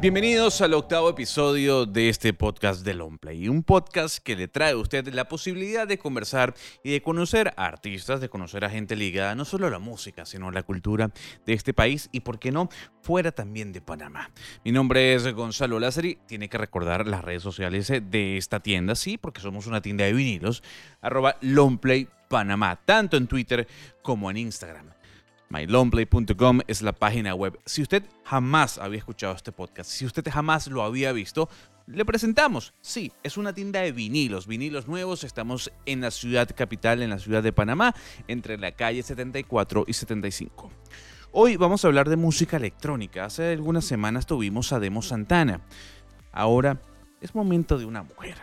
Bienvenidos al octavo episodio de este podcast de Longplay, un podcast que le trae a usted la posibilidad de conversar y de conocer a artistas, de conocer a gente ligada no solo a la música, sino a la cultura de este país y, por qué no, fuera también de Panamá. Mi nombre es Gonzalo Lázari, tiene que recordar las redes sociales de esta tienda, sí, porque somos una tienda de vinilos, arroba Longplay Panamá, tanto en Twitter como en Instagram. MyLongplay.com es la página web. Si usted jamás había escuchado este podcast, si usted jamás lo había visto, le presentamos. Sí, es una tienda de vinilos, vinilos nuevos. Estamos en la ciudad capital, en la ciudad de Panamá, entre la calle 74 y 75. Hoy vamos a hablar de música electrónica. Hace algunas semanas tuvimos a Demo Santana. Ahora es momento de una mujer.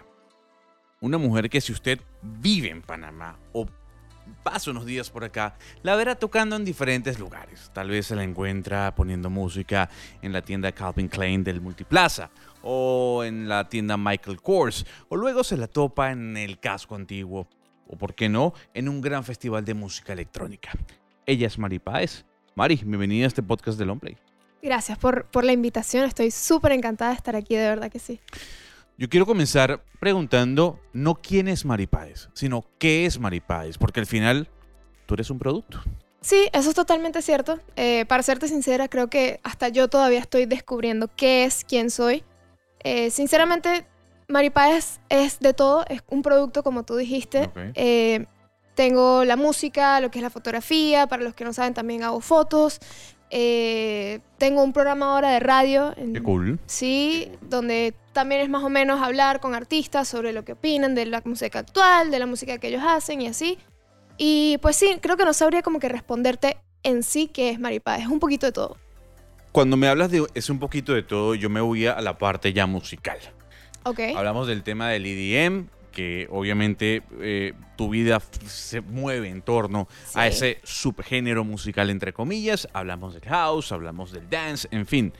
Una mujer que si usted vive en Panamá o pasa unos días por acá, la verá tocando en diferentes lugares. Tal vez se la encuentra poniendo música en la tienda Calvin Klein del Multiplaza o en la tienda Michael Kors o luego se la topa en el casco antiguo o por qué no, en un gran festival de música electrónica. Ella es Mari Páez. Mari, bienvenida a este podcast de Longplay. Gracias por, por la invitación, estoy súper encantada de estar aquí, de verdad que sí. Yo quiero comenzar preguntando no quién es Maripáez, sino qué es Maripáez, porque al final tú eres un producto. Sí, eso es totalmente cierto. Eh, para serte sincera, creo que hasta yo todavía estoy descubriendo qué es, quién soy. Eh, sinceramente, Maripáez es de todo, es un producto como tú dijiste. Eh, tengo la música, lo que es la fotografía, para los que no saben también hago fotos, eh, tengo un programa ahora de radio. Qué cool. Sí, donde también es más o menos hablar con artistas sobre lo que opinan de la música actual, de la música que ellos hacen y así. Y pues sí, creo que no sabría como que responderte en sí qué es Maripá, es un poquito de todo. Cuando me hablas de es un poquito de todo, yo me voy a la parte ya musical. Ok. Hablamos del tema del EDM, que obviamente eh, tu vida se mueve en torno a ese subgénero musical, entre comillas. Hablamos del house, hablamos del dance, en fin.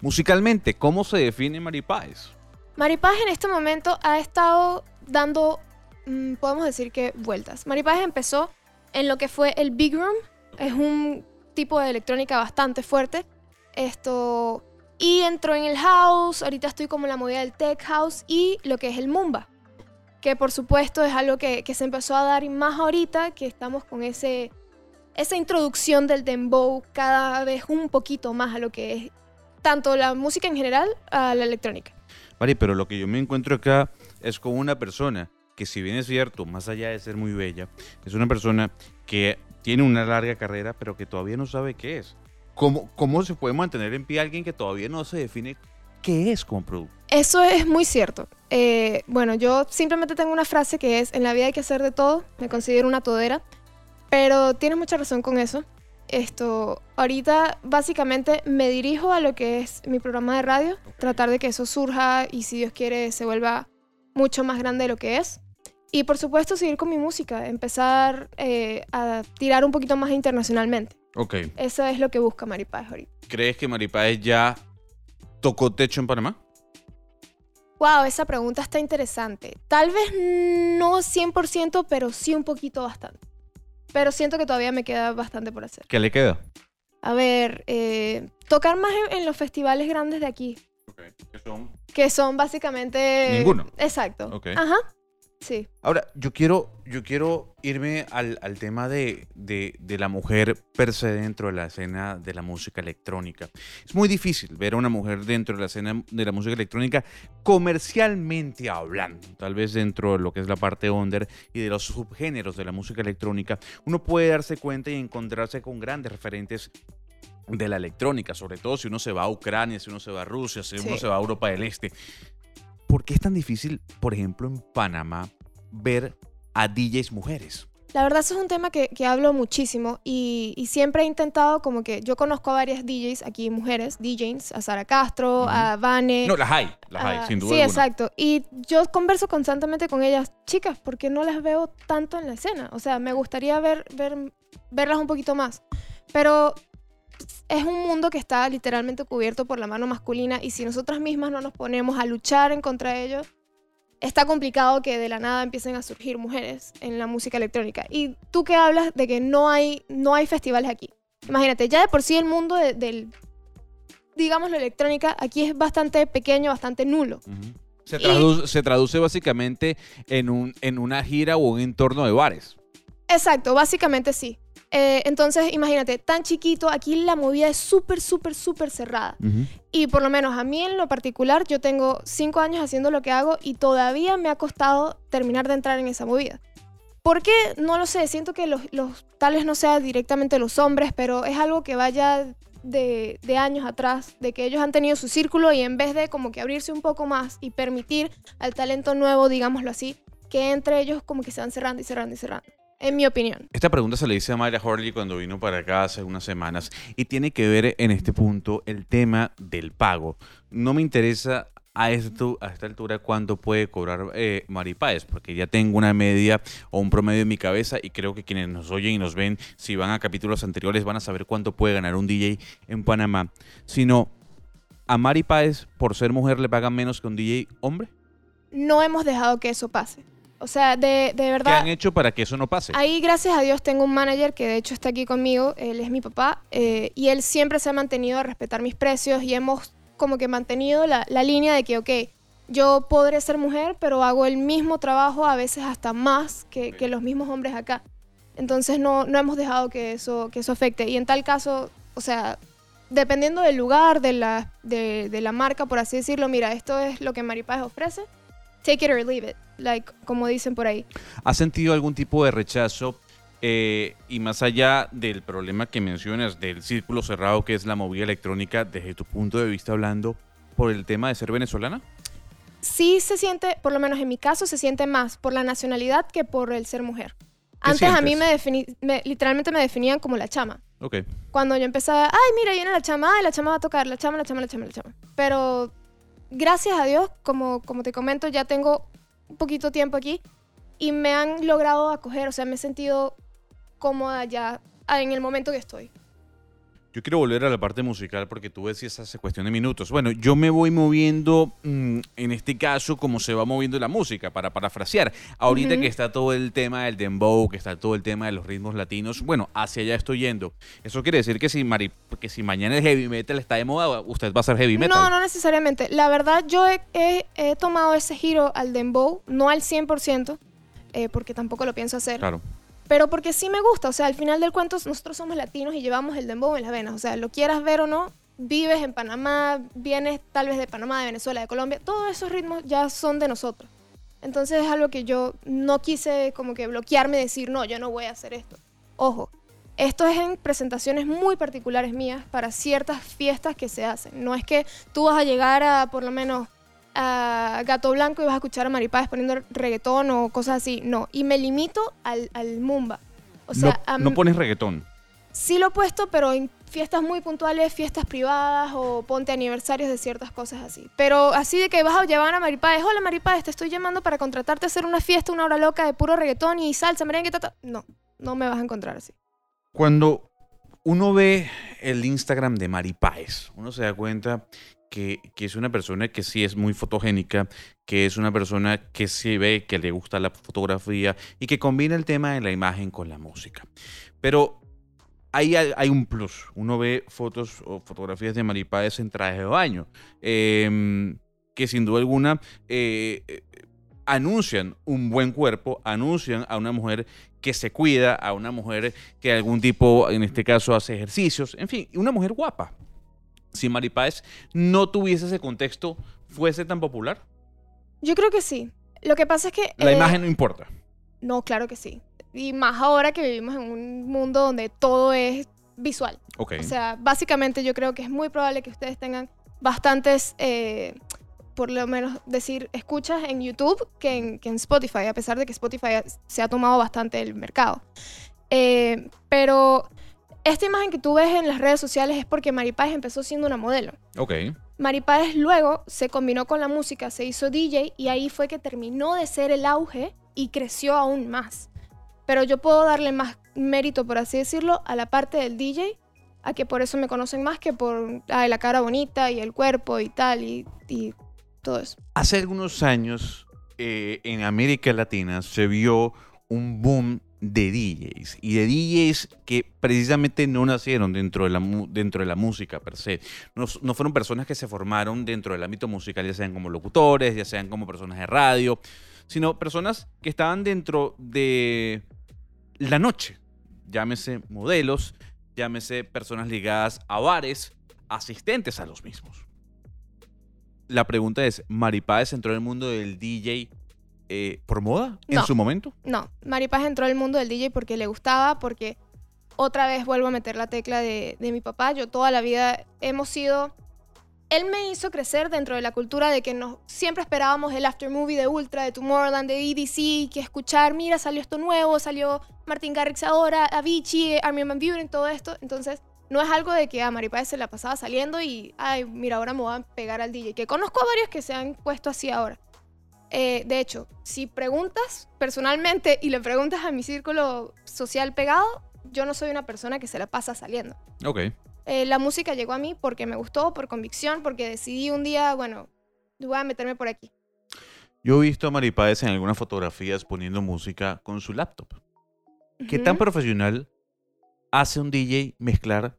Musicalmente, ¿cómo se define Maripáez? Maripáez en este momento ha estado dando, mm, podemos decir que vueltas. Maripáez empezó en lo que fue el Big Room, es un tipo de electrónica bastante fuerte. Esto. Y entró en el house, ahorita estoy como en la movida del tech house y lo que es el Mumba que por supuesto es algo que, se empezó a dar más ahorita, que estamos con ese, esa introducción del dembow cada vez un poquito más a lo que es tanto la música en general a la electrónica. Vale, pero lo que yo me encuentro acá es con una persona que si bien es cierto, más allá de ser muy bella, es una persona que tiene una larga carrera, pero que todavía no sabe qué es. ¿Cómo, cómo se puede mantener en pie alguien que todavía no se define qué es como producto? Eso es muy cierto. Eh, bueno, yo simplemente tengo una frase que es, en la vida hay que hacer de todo, me considero una todera, pero tienes mucha razón con eso. Esto, ahorita básicamente me dirijo a lo que es mi programa de radio, tratar de que eso surja y si Dios quiere se vuelva mucho más grande de lo que es. Y por supuesto seguir con mi música, empezar eh, a tirar un poquito más internacionalmente. Ok. Eso es lo que busca Maripáez ahorita. ¿Crees que Maripáez ya tocó techo en Panamá? Wow, esa pregunta está interesante. Tal vez no 100%, pero sí un poquito bastante. Pero siento que todavía me queda bastante por hacer. ¿Qué le queda? A ver, eh, tocar más en, los festivales grandes de aquí. ¿Qué son? Que son básicamente... Ninguno. Exacto. Okay. Ajá. Sí. Ahora, yo quiero, yo quiero irme al, tema de, la mujer per se dentro de la escena de la música electrónica. Es muy difícil ver a una mujer dentro de la escena de la música electrónica comercialmente hablando. Tal vez dentro de lo que es la parte under y de los subgéneros de la música electrónica, uno puede darse cuenta y encontrarse con grandes referentes de la electrónica, sobre todo si uno se va a Ucrania, si uno se va a Rusia, si uno se va a Europa del Este. ¿Por qué es tan difícil, por ejemplo, en Panamá ver a DJs mujeres? La verdad, eso es un tema que, hablo muchísimo y, siempre he intentado, como que yo conozco a varias DJs aquí, mujeres, DJs, a Sara Castro, a Vane. No, las hay, las hay, sin duda. Sí, exacto. Y yo converso constantemente con ellas, chicas, porque no las veo tanto en la escena. O sea, me gustaría ver, ver, verlas un poquito más. Pero es un mundo que está literalmente cubierto por la mano masculina y si nosotras mismas no nos ponemos a luchar en contra de ellos, está complicado que de la nada empiecen a surgir mujeres en la música electrónica. Y tú que hablas de que no hay, no hay festivales aquí. Imagínate, ya de por sí el mundo del, digamos, la electrónica aquí es bastante pequeño, bastante nulo. Se, Y- traduce, se traduce básicamente en, un, en una gira o un entorno de bares. Exacto, básicamente sí. Eh, entonces, imagínate, tan chiquito, aquí la movida es súper, súper, súper cerrada. Y por lo menos a mí en lo particular, yo tengo cinco años haciendo lo que hago y todavía me ha costado terminar de entrar en esa movida. ¿Por qué? No lo sé. Siento que los, los tal vez no sea directamente los hombres, pero es algo que vaya de, de años atrás, de que ellos han tenido su círculo y en vez de como que abrirse un poco más y permitir al talento nuevo, digámoslo así, que entre ellos como que se van cerrando y cerrando y cerrando. En mi opinión. Esta pregunta se le hice a Mayra Horley cuando vino para acá hace unas semanas y tiene que ver en este punto el tema del pago. No me interesa a, esto, a esta altura cuánto puede cobrar eh, Mari Páez, porque ya tengo una media o un promedio en mi cabeza y creo que quienes nos oyen y nos ven, si van a capítulos anteriores, van a saber cuánto puede ganar un DJ en Panamá. Sino, ¿a Mari Páez por ser mujer le pagan menos que un DJ hombre? No hemos dejado que eso pase. O sea, de, de ¿Qué verdad... han hecho para que eso no pase? Ahí, gracias a Dios, tengo un manager que de hecho está aquí conmigo. Él es mi papá. eh, y él siempre se ha mantenido a respetar mis precios y hemos como que mantenido la, la línea de que, ok, yo podré ser mujer, pero hago el mismo trabajo, a veces hasta más que, que los mismos hombres acá. Entonces no, no hemos dejado que eso, que eso afecte. Y en tal caso, o sea, dependiendo del lugar, de la, de, de la marca, por así decirlo, mira, esto es lo que Maripaz ofrece. Take it or leave it, like, como dicen por ahí. ¿Has sentido algún tipo de rechazo eh, y más allá del problema que mencionas del círculo cerrado que es la movida electrónica, desde tu punto de vista hablando, por el tema de ser venezolana? sí se siente, por lo menos en mi caso, se siente más por la nacionalidad que por el ser mujer. Antes a mí me, defini- me- literalmente me definían como la chama. Ok. Cuando yo empezaba, ay, mira, viene la chama, ay, la chama va a tocar, la chama, la chama, la chama, la chama. Pero gracias a Dios, como, como te comento, ya tengo poquito tiempo aquí y me han logrado acoger, o sea, me he sentido cómoda ya en el momento que estoy. Yo quiero volver a la parte musical porque tú decías hace cuestión de minutos. Bueno, yo me voy moviendo, mm, en este caso, como se va moviendo la música, para parafrasear. Ahorita Ujú. que está todo el tema del dembow, que está todo el tema de los ritmos latinos, bueno, hacia allá estoy yendo. Eso quiere decir que si, Mari, que si mañana el heavy metal está de moda, usted va a ser heavy metal. No, no necesariamente. La verdad, yo he, he- he tomado ese giro al dembow, no al 100%, eh, porque tampoco lo pienso hacer, Claro. Pero porque sí me gusta. O sea, al final del cuento, nosotros somos latinos y llevamos el dembow en las venas. O sea, lo quieras ver o no, vives en Panamá, vienes tal vez de Panamá, de Venezuela, de Colombia, todos esos ritmos ya son de nosotros. Entonces es algo que yo no quise como que bloquearme y decir, no, yo no voy a hacer esto. Ojo, esto es en presentaciones muy particulares mías para ciertas fiestas que se hacen. No es que tú vas a llegar a, por lo menos, a Gato Blanco y vas a escuchar a Maripaz poniendo reggaetón o cosas así. No, y me limito al, al Mumba. O sea, no, a no pones reggaetón. sí lo he puesto, pero en fiestas muy puntuales, fiestas privadas o ponte aniversarios de ciertas cosas así. Pero así de que vas a llevar a Maripaz, hola Maripaz, te estoy llamando para contratarte a hacer una fiesta, una hora loca de puro reggaetón y salsa, merengue, tata. No, no me vas a encontrar así. Cuando uno ve el Instagram de Mari Páez, uno se da cuenta que, es una persona que sí es muy fotogénica, que es una persona que sí ve que le gusta la fotografía y que combina el tema de la imagen con la música. Pero hay, al- hay un plus. Uno ve fotos o fotografías de Mari Páez en traje de baño, em, que sin duda alguna eh, eh, anuncian un buen cuerpo, anuncian a una mujer que se cuida, a una mujer que algún tipo, en este caso, hace ejercicios, en fin, una mujer guapa. Si Mari Páez no tuviese ese contexto, fuese tan popular, Yo creo que sí. Lo que pasa es que... la eh, imagen no importa. No, claro que sí. Y más ahora que vivimos en un mundo donde todo es visual. Ok. O sea, básicamente yo creo que es muy probable que ustedes tengan bastantes, eh, por lo menos decir, escuchas en YouTube que en, que en Spotify, a pesar de que Spotify se ha tomado bastante el mercado. Eh, pero esta imagen que tú ves en las redes sociales es porque Maripaz empezó siendo una modelo. ok. Maripaz luego se combinó con la música, se hizo DJ y ahí fue que terminó de ser el auge y creció aún más. Pero yo puedo darle más mérito, por así decirlo, a la parte del DJ, a que por eso me conocen más que por ay, la cara bonita y el cuerpo y tal y, y todo eso. Hace algunos años eh, en América Latina se vio un boom de DJs y de DJs que precisamente no nacieron dentro de la, dentro de la música per se. No, no fueron personas que se formaron dentro del ámbito musical, ya sean como locutores, ya sean como personas de radio, sino personas que estaban dentro de la noche. Llámese modelos, llámese personas ligadas a bares, asistentes a los mismos. La pregunta es, ¿Mari Páez entró en el mundo del DJ eh, por moda en No. su momento? No, Maripaz entró al mundo del DJ porque le gustaba, porque otra vez vuelvo a meter la tecla de, de mi papá. Yo toda la vida hemos sido... Él me hizo crecer dentro de la cultura de que nos, siempre esperábamos el after movie de Ultra, de Tomorrowland, de EDC, que escuchar, mira, salió esto nuevo, salió Martin Garrix ahora, Avicii, Armin Van Buren, todo esto. Entonces, no es algo de que a Maripaz se la pasaba saliendo y, ay, mira, ahora me voy a pegar al DJ. Que conozco a varios que se han puesto así ahora. Eh, de hecho, si preguntas personalmente y le preguntas a mi círculo social pegado, yo no soy una persona que se la pasa saliendo. Ok. Eh, la música llegó a mí porque me gustó, por convicción, porque decidí un día, bueno, voy a meterme por aquí. Yo he visto a Mari Páez en algunas fotografías poniendo música con su laptop. ¿Qué tan profesional hace un DJ mezclar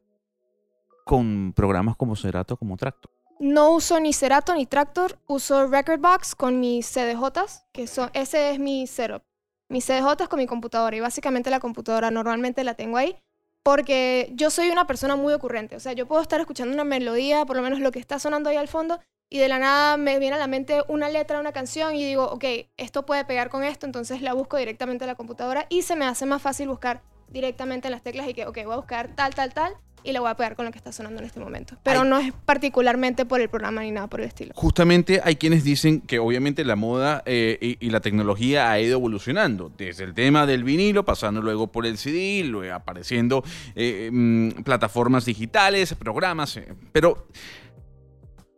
con programas como Serato, como Tracto? No uso ni Serato ni Tractor, uso Recordbox con mis CDJs, que son, ese es mi setup. Mis CDJs con mi computadora y básicamente la computadora normalmente la tengo ahí porque yo soy una persona muy ocurrente. O sea, yo puedo estar escuchando una melodía, por lo menos lo que está sonando ahí al fondo, y de la nada me viene a la mente una letra una canción y digo, ok, esto puede pegar con esto, entonces la busco directamente en la computadora y se me hace más fácil buscar directamente en las teclas y que, ok, voy a buscar tal, tal, tal y la voy a pegar con lo que está sonando en este momento. Pero Ay. no es particularmente por el programa ni nada por el estilo. Justamente hay quienes dicen que obviamente la moda eh, y, y la tecnología ha ido evolucionando, desde el tema del vinilo, pasando luego por el CD, luego apareciendo eh, mm, plataformas digitales, programas, eh, pero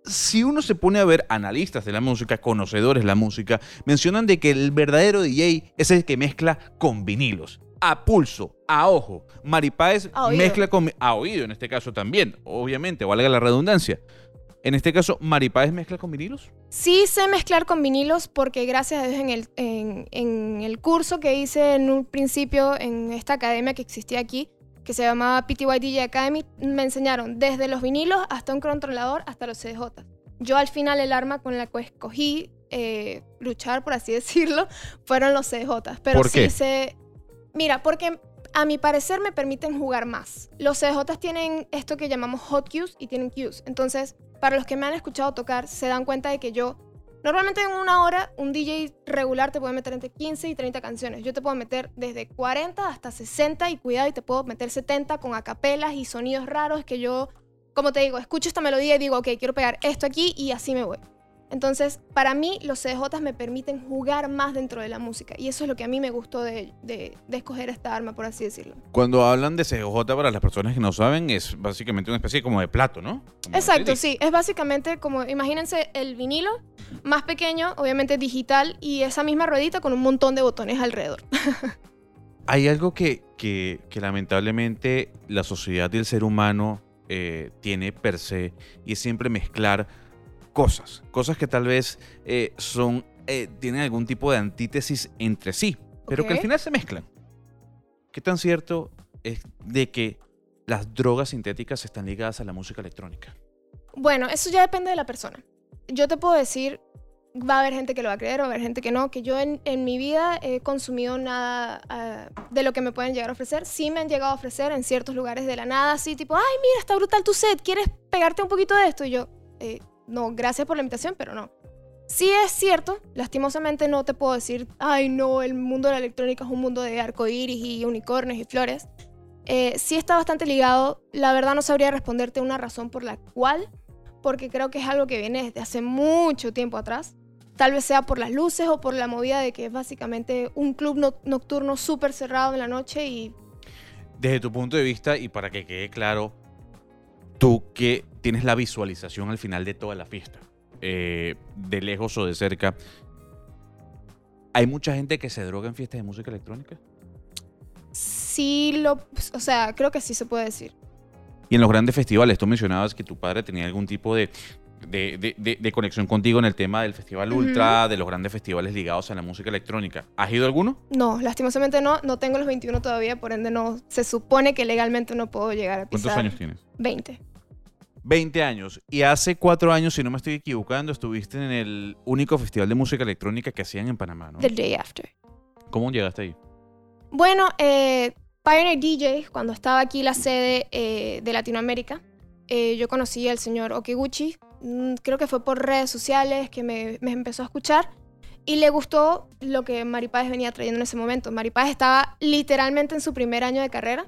si uno se pone a ver analistas de la música, conocedores de la música, mencionan de que el verdadero DJ es el que mezcla con vinilos. A pulso, a ojo. Mari Páez A oído. mezcla con... A oído en este caso también, obviamente, valga la redundancia. En este caso, Mari Páez mezcla con vinilos. Sí sé mezclar con vinilos porque gracias a Dios en el, en, en el curso que hice en un principio en esta academia que existía aquí, que se llamaba PTY DJ Academy, me enseñaron desde los vinilos hasta un controlador hasta los CDJ. Yo al final el arma con la que escogí eh, luchar, por así decirlo, fueron los CDJ. Pero ¿Por sí qué? sé... Mira, porque a mi parecer me permiten jugar más. Los CDJ tienen esto que llamamos hot cues y tienen cues. Entonces, para los que me han escuchado tocar, se dan cuenta de que yo, normalmente en una hora, un DJ regular te puede meter entre 15 y 30 canciones. Yo te puedo meter desde 40 hasta 60 y cuidado, y te puedo meter 70 con acapelas y sonidos raros que yo, como te digo, escucho esta melodía y digo, ok, quiero pegar esto aquí y así me voy. Entonces, para mí, los CDJs me permiten jugar más dentro de la música. Y eso es lo que a mí me gustó de, de- de escoger esta arma, por así decirlo. Cuando hablan de CJ, para las personas que no saben, es básicamente una especie como de plato, ¿no? Como Exacto, sí. Es básicamente como, imagínense el vinilo más pequeño, obviamente digital, y esa misma ruedita con un montón de botones alrededor. Hay algo que, que- que lamentablemente la sociedad y el ser humano eh, tiene per se y es siempre mezclar cosas. Cosas que tal vez eh, son, eh, tienen algún tipo de antítesis entre sí, pero que al final se mezclan. ¿Qué tan cierto es de que las drogas sintéticas están ligadas a la música electrónica? Bueno, eso ya depende de la persona. Yo te puedo decir, va a haber gente que lo va a creer, va a haber gente que no, que yo en, en mi vida he consumido nada ah, de lo que me pueden llegar a ofrecer. Sí me han llegado a ofrecer en ciertos lugares de la nada, así tipo, ay, mira, está brutal tu set, ¿quieres pegarte un poquito de esto? Y yo, eh, no, gracias por la invitación, pero no. Sí es cierto, lastimosamente no te puedo decir, ay, no, el mundo de la electrónica es un mundo de arcoíris y unicornios y flores. Eh, sí está bastante ligado. La verdad no sabría responderte una razón por la cual, porque creo que es algo que viene desde hace mucho tiempo atrás. Tal vez sea por las luces o por la movida de que es básicamente un club no- nocturno súper cerrado en la noche y Desde tu punto de vista y para que quede claro, tú que tienes la visualización al final de toda la fiesta, eh, de lejos o de cerca, ¿hay mucha gente que se droga en fiestas de música electrónica? sí lo... O sea, creo que sí se puede decir. Y en los grandes festivales, tú mencionabas que tu padre tenía algún tipo de, de, de- de- de conexión contigo en el tema del Festival Ultra, de los grandes festivales ligados a la música electrónica. ¿Has ido a alguno? No, lastimosamente no, no tengo los 21 todavía, por ende no, se supone que legalmente no puedo llegar a pisar ¿Cuántos años tienes? 20. 20 años. Y hace cuatro años, si no me estoy equivocando, estuviste en el único festival de música electrónica que hacían en Panamá, ¿no? The day after. ¿Cómo llegaste ahí? Bueno, eh, Pioneer DJ, cuando estaba aquí la sede eh, de Latinoamérica, eh, yo conocí al señor Okiguchi, mm, creo que fue por redes sociales que me, me empezó a escuchar y le gustó lo que Maripaz venía trayendo en ese momento. Maripaz estaba literalmente en su primer año de carrera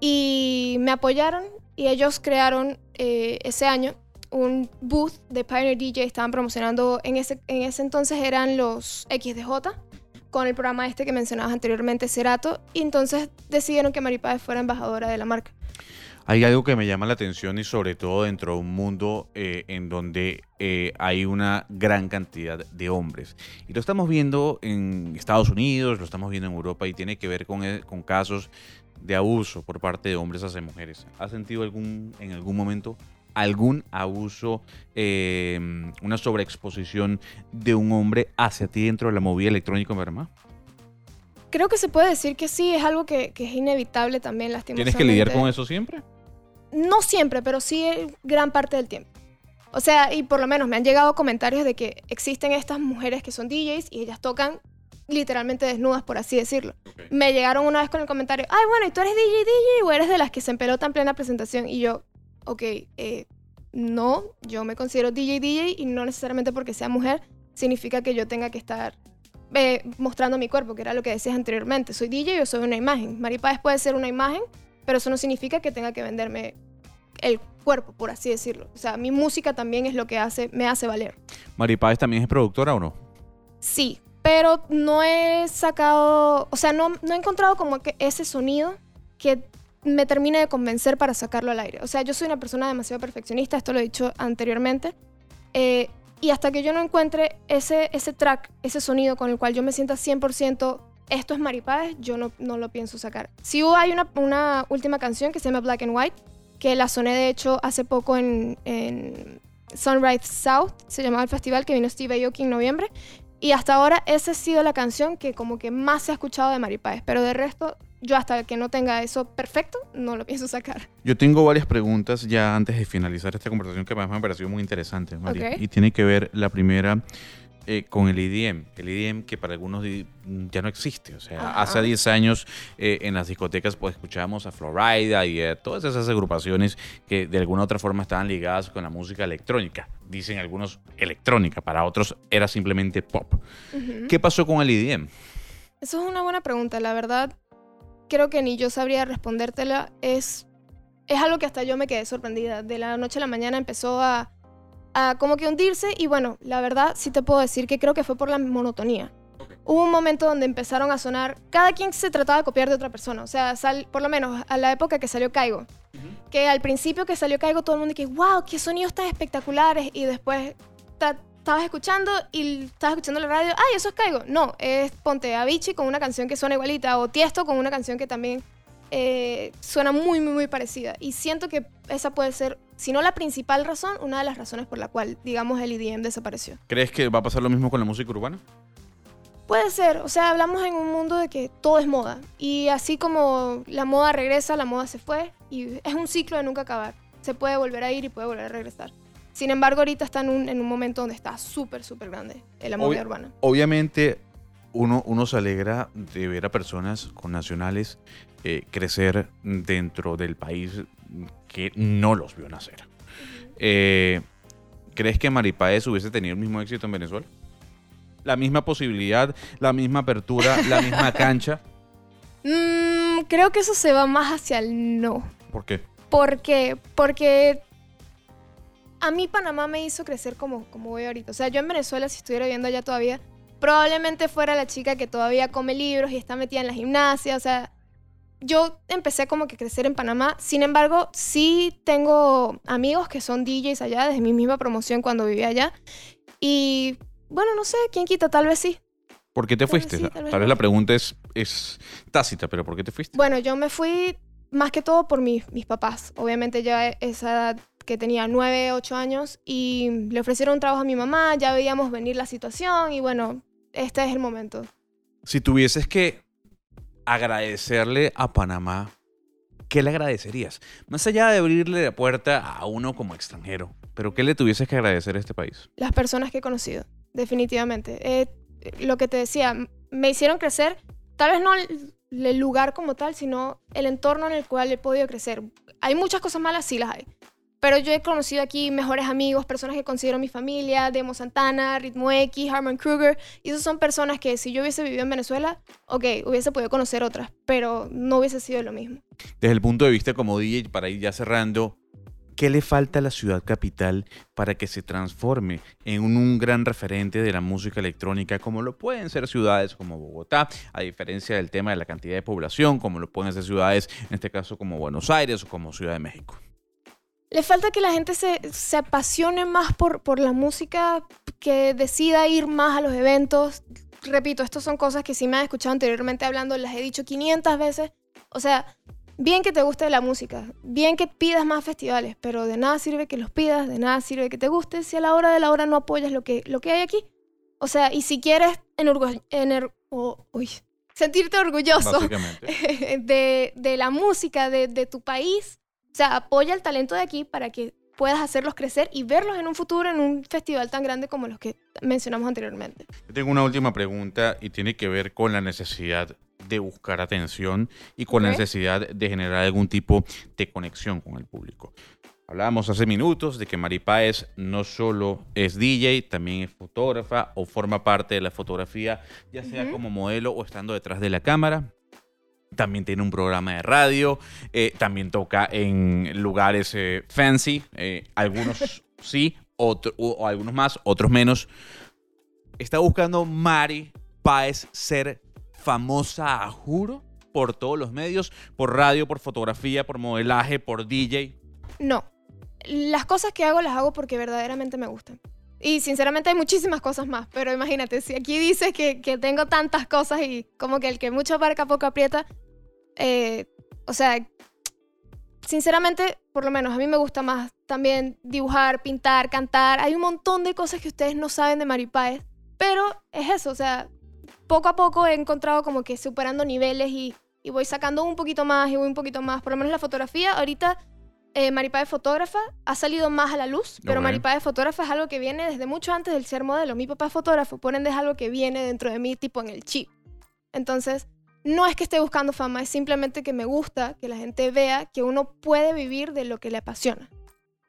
y me apoyaron y ellos crearon eh, ese año un booth de Pioneer DJ, estaban promocionando, en ese, en ese entonces eran los XDJ, con el programa este que mencionabas anteriormente, Cerato, y entonces decidieron que Maripaz fuera embajadora de la marca. Hay algo que me llama la atención y sobre todo dentro de un mundo eh, en donde eh, hay una gran cantidad de hombres. Y lo estamos viendo en Estados Unidos, lo estamos viendo en Europa y tiene que ver con, con casos de abuso por parte de hombres hacia mujeres. ¿Has sentido algún, en algún momento algún abuso, eh, una sobreexposición de un hombre hacia ti dentro de la movida electrónica en Panamá? Creo que se puede decir que sí, es algo que, que es inevitable también, lastimosamente. ¿Tienes que lidiar con eso siempre? No siempre, pero sí gran parte del tiempo. O sea, y por lo menos me han llegado comentarios de que existen estas mujeres que son DJs y ellas tocan literalmente desnudas, por así decirlo. Me llegaron una vez con el comentario, ay, bueno, ¿y tú eres DJ, DJ o eres de las que se empelotan en plena presentación? Y yo, ok, eh, no, yo me considero DJ, DJ y no necesariamente porque sea mujer significa que yo tenga que estar eh, mostrando mi cuerpo, que era lo que decías anteriormente. Soy DJ o soy una imagen. Maripaz puede ser una imagen, pero eso no significa que tenga que venderme el cuerpo, por así decirlo. O sea, mi música también es lo que hace, me hace valer. ¿Maripaz también es productora o no? Sí, pero no he sacado, o sea, no, no he encontrado como que ese sonido que me termine de convencer para sacarlo al aire. O sea, yo soy una persona demasiado perfeccionista, esto lo he dicho anteriormente, eh, y hasta que yo no encuentre ese, ese track, ese sonido con el cual yo me sienta 100%, esto es Maripaz, yo no, no lo pienso sacar. Sí hay una, una última canción que se llama Black and White, que la soné de hecho hace poco en, en Sunrise South, se llamaba el festival, que vino Steve Aoki en noviembre, y hasta ahora esa ha sido la canción que como que más se ha escuchado de Maripaz, pero de resto, yo hasta que no tenga eso perfecto, no lo pienso sacar. Yo tengo varias preguntas ya antes de finalizar esta conversación que además me ha parecido muy interesante, María. Y tiene que ver la primera eh, con el EDM. El EDM que para algunos di- ya no existe. O sea, Ajá. hace 10 años eh, en las discotecas pues escuchábamos a Florida y a todas esas agrupaciones que de alguna u otra forma estaban ligadas con la música electrónica. Dicen algunos electrónica, para otros era simplemente pop. ¿Qué pasó con el E EDM? Eso es una buena pregunta, la verdad. Creo que ni yo sabría respondértela. Es, es algo que hasta yo me quedé sorprendida. De la noche a la mañana empezó a, a como que hundirse y bueno, la verdad sí te puedo decir que creo que fue por la monotonía. Hubo un momento donde empezaron a sonar, cada quien se trataba de copiar de otra persona. O sea, sal- por lo menos a la época que salió Caigo. Que al principio que salió Caigo todo el mundo que, wow, qué sonidos tan espectaculares. Y después ta- estabas escuchando y estabas escuchando la radio, ay, eso es Caigo. No, es Ponte Avicii con una canción que suena igualita o Tiesto con una canción que también eh, suena muy, muy, muy parecida. Y siento que esa puede ser, si no la principal razón, una de las razones por la cual, digamos, el EDM desapareció. ¿Crees que va a pasar lo mismo con la música urbana? Puede ser, o sea, hablamos en un mundo de que todo es moda. Y así como la moda regresa, la moda se fue. Y es un ciclo de nunca acabar. Se puede volver a ir y puede volver a regresar. Sin embargo, ahorita está en un, en un momento donde está súper, súper grande la movida Obvi- urbana. Obviamente, uno, uno se alegra de ver a personas con nacionales eh, crecer dentro del país que no los vio nacer. Eh, ¿Crees que Maripaez hubiese tenido el mismo éxito en Venezuela? La misma posibilidad, la misma apertura, la misma cancha. Mm, creo que eso se va más hacia el no. ¿Por qué? ¿Por qué? Porque a mí Panamá me hizo crecer como, como voy ahorita. O sea, yo en Venezuela, si estuviera viviendo allá todavía, probablemente fuera la chica que todavía come libros y está metida en la gimnasia. O sea, yo empecé como que a crecer en Panamá. Sin embargo, sí tengo amigos que son DJs allá, desde mi misma promoción cuando vivía allá. Y bueno, no sé, quién quita, tal vez sí. ¿Por qué te Tal vez fuiste? sí, tal tal vez no. la pregunta es, es tácita, pero ¿por qué te fuiste? Bueno, yo me fui más que todo por mis, mis papás. Obviamente ya esa edad que tenía 9, 8 años, y le ofrecieron un trabajo a mi mamá, ya veíamos venir la situación y bueno, este es el momento. Si tuvieses que agradecerle a Panamá, ¿qué le agradecerías? Más allá de abrirle la puerta a uno como extranjero, pero ¿qué le tuvieses que agradecer a este país? Las personas que he conocido, definitivamente. Eh, lo que te decía, me hicieron crecer, tal vez no el, el lugar como tal, sino el entorno en el cual he podido crecer. Hay muchas cosas malas, sí las hay. Pero yo he conocido aquí mejores amigos, personas que considero mi familia, Demo Santana, Ritmo X, Harman Kruger. Y esas son personas que si yo hubiese vivido en Venezuela, ok, hubiese podido conocer otras, pero no hubiese sido lo mismo. Desde el punto de vista como DJ, para ir ya cerrando, ¿qué le falta a la ciudad capital para que se transforme en un, un gran referente de la música electrónica, como lo pueden ser ciudades como Bogotá, a diferencia del tema de la cantidad de población, como lo pueden ser ciudades, en este caso como Buenos Aires o como Ciudad de México? Le falta que la gente se, se apasione más por, por la música, que decida ir más a los eventos. Repito, estas son cosas que sí me han escuchado anteriormente hablando, las he dicho 500 veces. O sea, bien que te guste la música, bien que pidas más festivales, pero de nada sirve que los pidas, de nada sirve que te guste si a la hora de la hora no apoyas lo que, lo que hay aquí. O sea, y si quieres oh, uy, sentirte orgulloso de, de la música de, de tu país, sea, apoya el talento de aquí para que puedas hacerlos crecer y verlos en un futuro en un festival tan grande como los que mencionamos anteriormente. Yo tengo una última pregunta y tiene que ver con la necesidad de buscar atención y con la Ok. necesidad de generar algún tipo de conexión con el público. Hablábamos hace minutos de que Mari Páez no solo es DJ, también es fotógrafa o forma parte de la fotografía, ya sea Ujú. como modelo o estando detrás de la cámara. También tiene un programa de radio, eh, también toca en lugares eh, fancy, eh, algunos sí, otro- o, o algunos más, otros menos. Está buscando Mari Páez ser famosa a juro por todos los medios, por radio, por fotografía, por modelaje, por DJ. No, las cosas que hago las hago porque verdaderamente me gustan. Y sinceramente hay muchísimas cosas más, pero imagínate, si aquí dices que, que tengo tantas cosas y como que el que mucho abarca poco aprieta, eh, o sea, sinceramente, por lo menos a mí me gusta más también dibujar, pintar, cantar. Hay un montón de cosas que ustedes no saben de Maripaez, pero es eso, o sea, poco a poco he encontrado como que superando niveles y, y voy sacando un poquito más y voy un poquito más. Por lo menos la fotografía, ahorita eh, Maripá de fotógrafa ha salido más a la luz, pero Ok. Maripá de fotógrafa es algo que viene desde mucho antes del ser modelo. Mi papá es fotógrafo, por ende es algo que viene dentro de mí, tipo en el chip. Entonces, no es que esté buscando fama, es simplemente que me gusta que la gente vea que uno puede vivir de lo que le apasiona.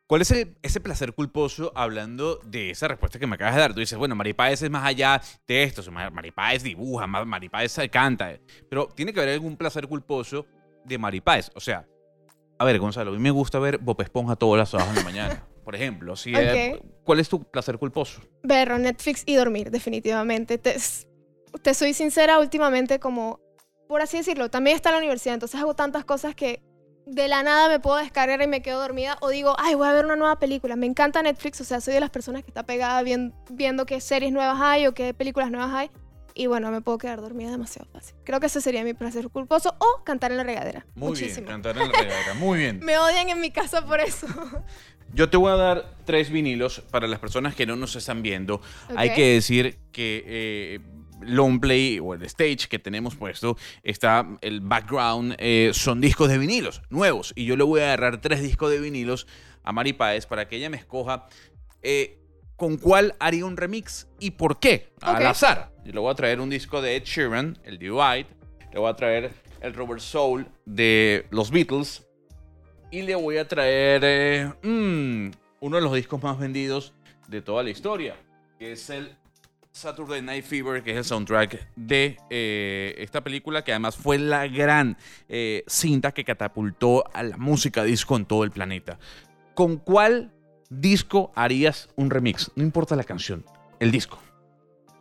¿Cuál es el- ese placer culposo hablando de esa respuesta que me acabas de dar? Tú dices, bueno, Mari Páez es más allá de esto, o sea, Ma- Mari Páez dibuja, Ma- Mari Páez canta, pero tiene que haber algún placer culposo de Mari Páez. O sea, a ver, Gonzalo, a mí me gusta ver Bob Esponja todas las horas de la mañana, por ejemplo. Si, ¿Cuál es tu placer culposo? Ver Netflix y dormir, definitivamente. Te, te soy sincera, últimamente como, por así decirlo, también está en la universidad, entonces hago tantas cosas que de la nada me puedo descargar y me quedo dormida o digo, ay, voy a ver una nueva película. Me encanta Netflix, o sea, soy de las personas que está pegada vien- viendo qué series nuevas hay o qué películas nuevas hay. Y bueno, me puedo quedar dormida demasiado fácil. Creo que ese sería mi placer culposo o cantar en la regadera. Muy Muchísimo. bien, cantar en la regadera, muy bien. Me odian en mi casa por eso. Yo te voy a dar tres vinilos para las personas que no nos están viendo. Hay que decir que eh, long play o el stage que tenemos puesto está el background eh, son discos de vinilos nuevos y yo le voy a agarrar tres discos de vinilos a Mari Páez para que ella me escoja eh, con cuál haría un remix y por qué al azar. Yo le voy a traer un disco de Ed Sheeran, el Divide, le voy a traer el Robert Soul de los Beatles y le voy a traer eh, mm, uno de los discos más vendidos de toda la historia, que es el Saturday Night Fever, que es el soundtrack de eh, esta película, que además fue la gran eh, cinta que catapultó a la música disco en todo el planeta. ¿Con cuál disco harías un remix? No importa la canción, el disco.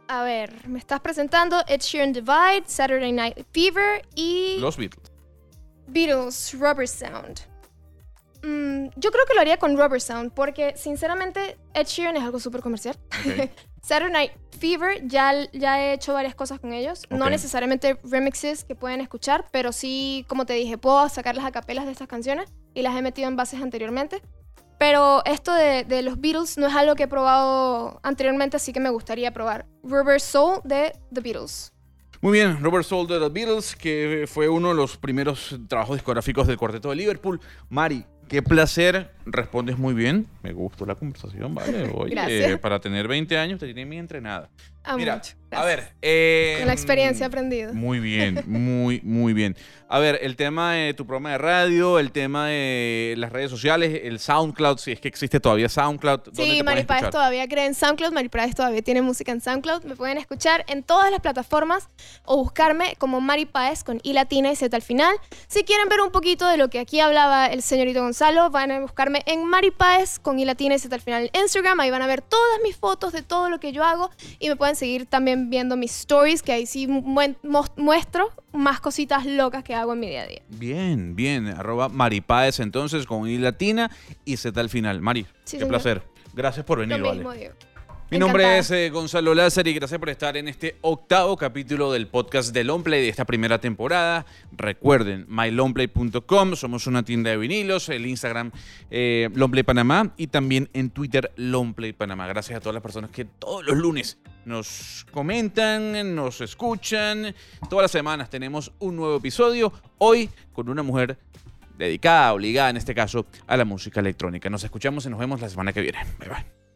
A ver, me estás presentando Ed Sheeran Divide, Saturday Night Fever y Los Beatles. Beatles Rubber Sound. Mm, yo creo que lo haría con Rubber Sound porque sinceramente Ed Sheeran es algo súper comercial. Saturday Night Fever ya, ya he hecho varias cosas con ellos. No necesariamente remixes que pueden escuchar, pero sí, como te dije, puedo sacar las acapelas de estas canciones y las he metido en bases anteriormente. Pero esto de, de los Beatles no es algo que he probado anteriormente, así que me gustaría probar. Rubber Soul de The Beatles. Muy bien, Robert Soul de The Beatles, que fue uno de los primeros trabajos discográficos del cuarteto de Liverpool. Mari, qué placer, respondes muy bien. Me gustó la conversación, ¿vale? Oye, Gracias. para tener 20 años te tiene bien entrenada. Ah, Mira, mucho. a ver. eh, Con la experiencia aprendida. Muy bien, muy, muy bien. A ver, el tema de tu programa de radio, el tema de las redes sociales, el SoundCloud, si es que existe todavía SoundCloud. ¿dónde Sí, escuchar? todavía cree en SoundCloud, Maripaes todavía tiene música en SoundCloud. Me pueden escuchar en todas las plataformas o buscarme como Maripaes con I latina y Z al final. Si quieren ver un poquito de lo que aquí hablaba el señorito Gonzalo, van a buscarme en Maripaes con I latina y Z al final en Instagram. Ahí van a ver todas mis fotos de todo lo que yo hago y me pueden seguir también viendo mis stories, que ahí sí mu- mu- muestro más cositas locas que hago en mi día a día. Bien, bien. Arroba Maripaes entonces con I latina y Z al final. Mari, Sí, qué señor. placer. Gracias por venir, Lo vale. mismo, Diego. Mi nombre es eh, Gonzalo Lázaro y gracias por estar en este octavo capítulo del podcast de Longplay de esta primera temporada. Recuerden, mylongplay.com, somos una tienda de vinilos, el Instagram eh, Longplay Panamá y también en Twitter Longplay Panamá. Gracias a todas las personas que todos los lunes nos comentan, nos escuchan. Todas las semanas tenemos un nuevo episodio, hoy con una mujer dedicada, obligada en este caso, a la música electrónica. Nos escuchamos y nos vemos la semana que viene. Bye bye.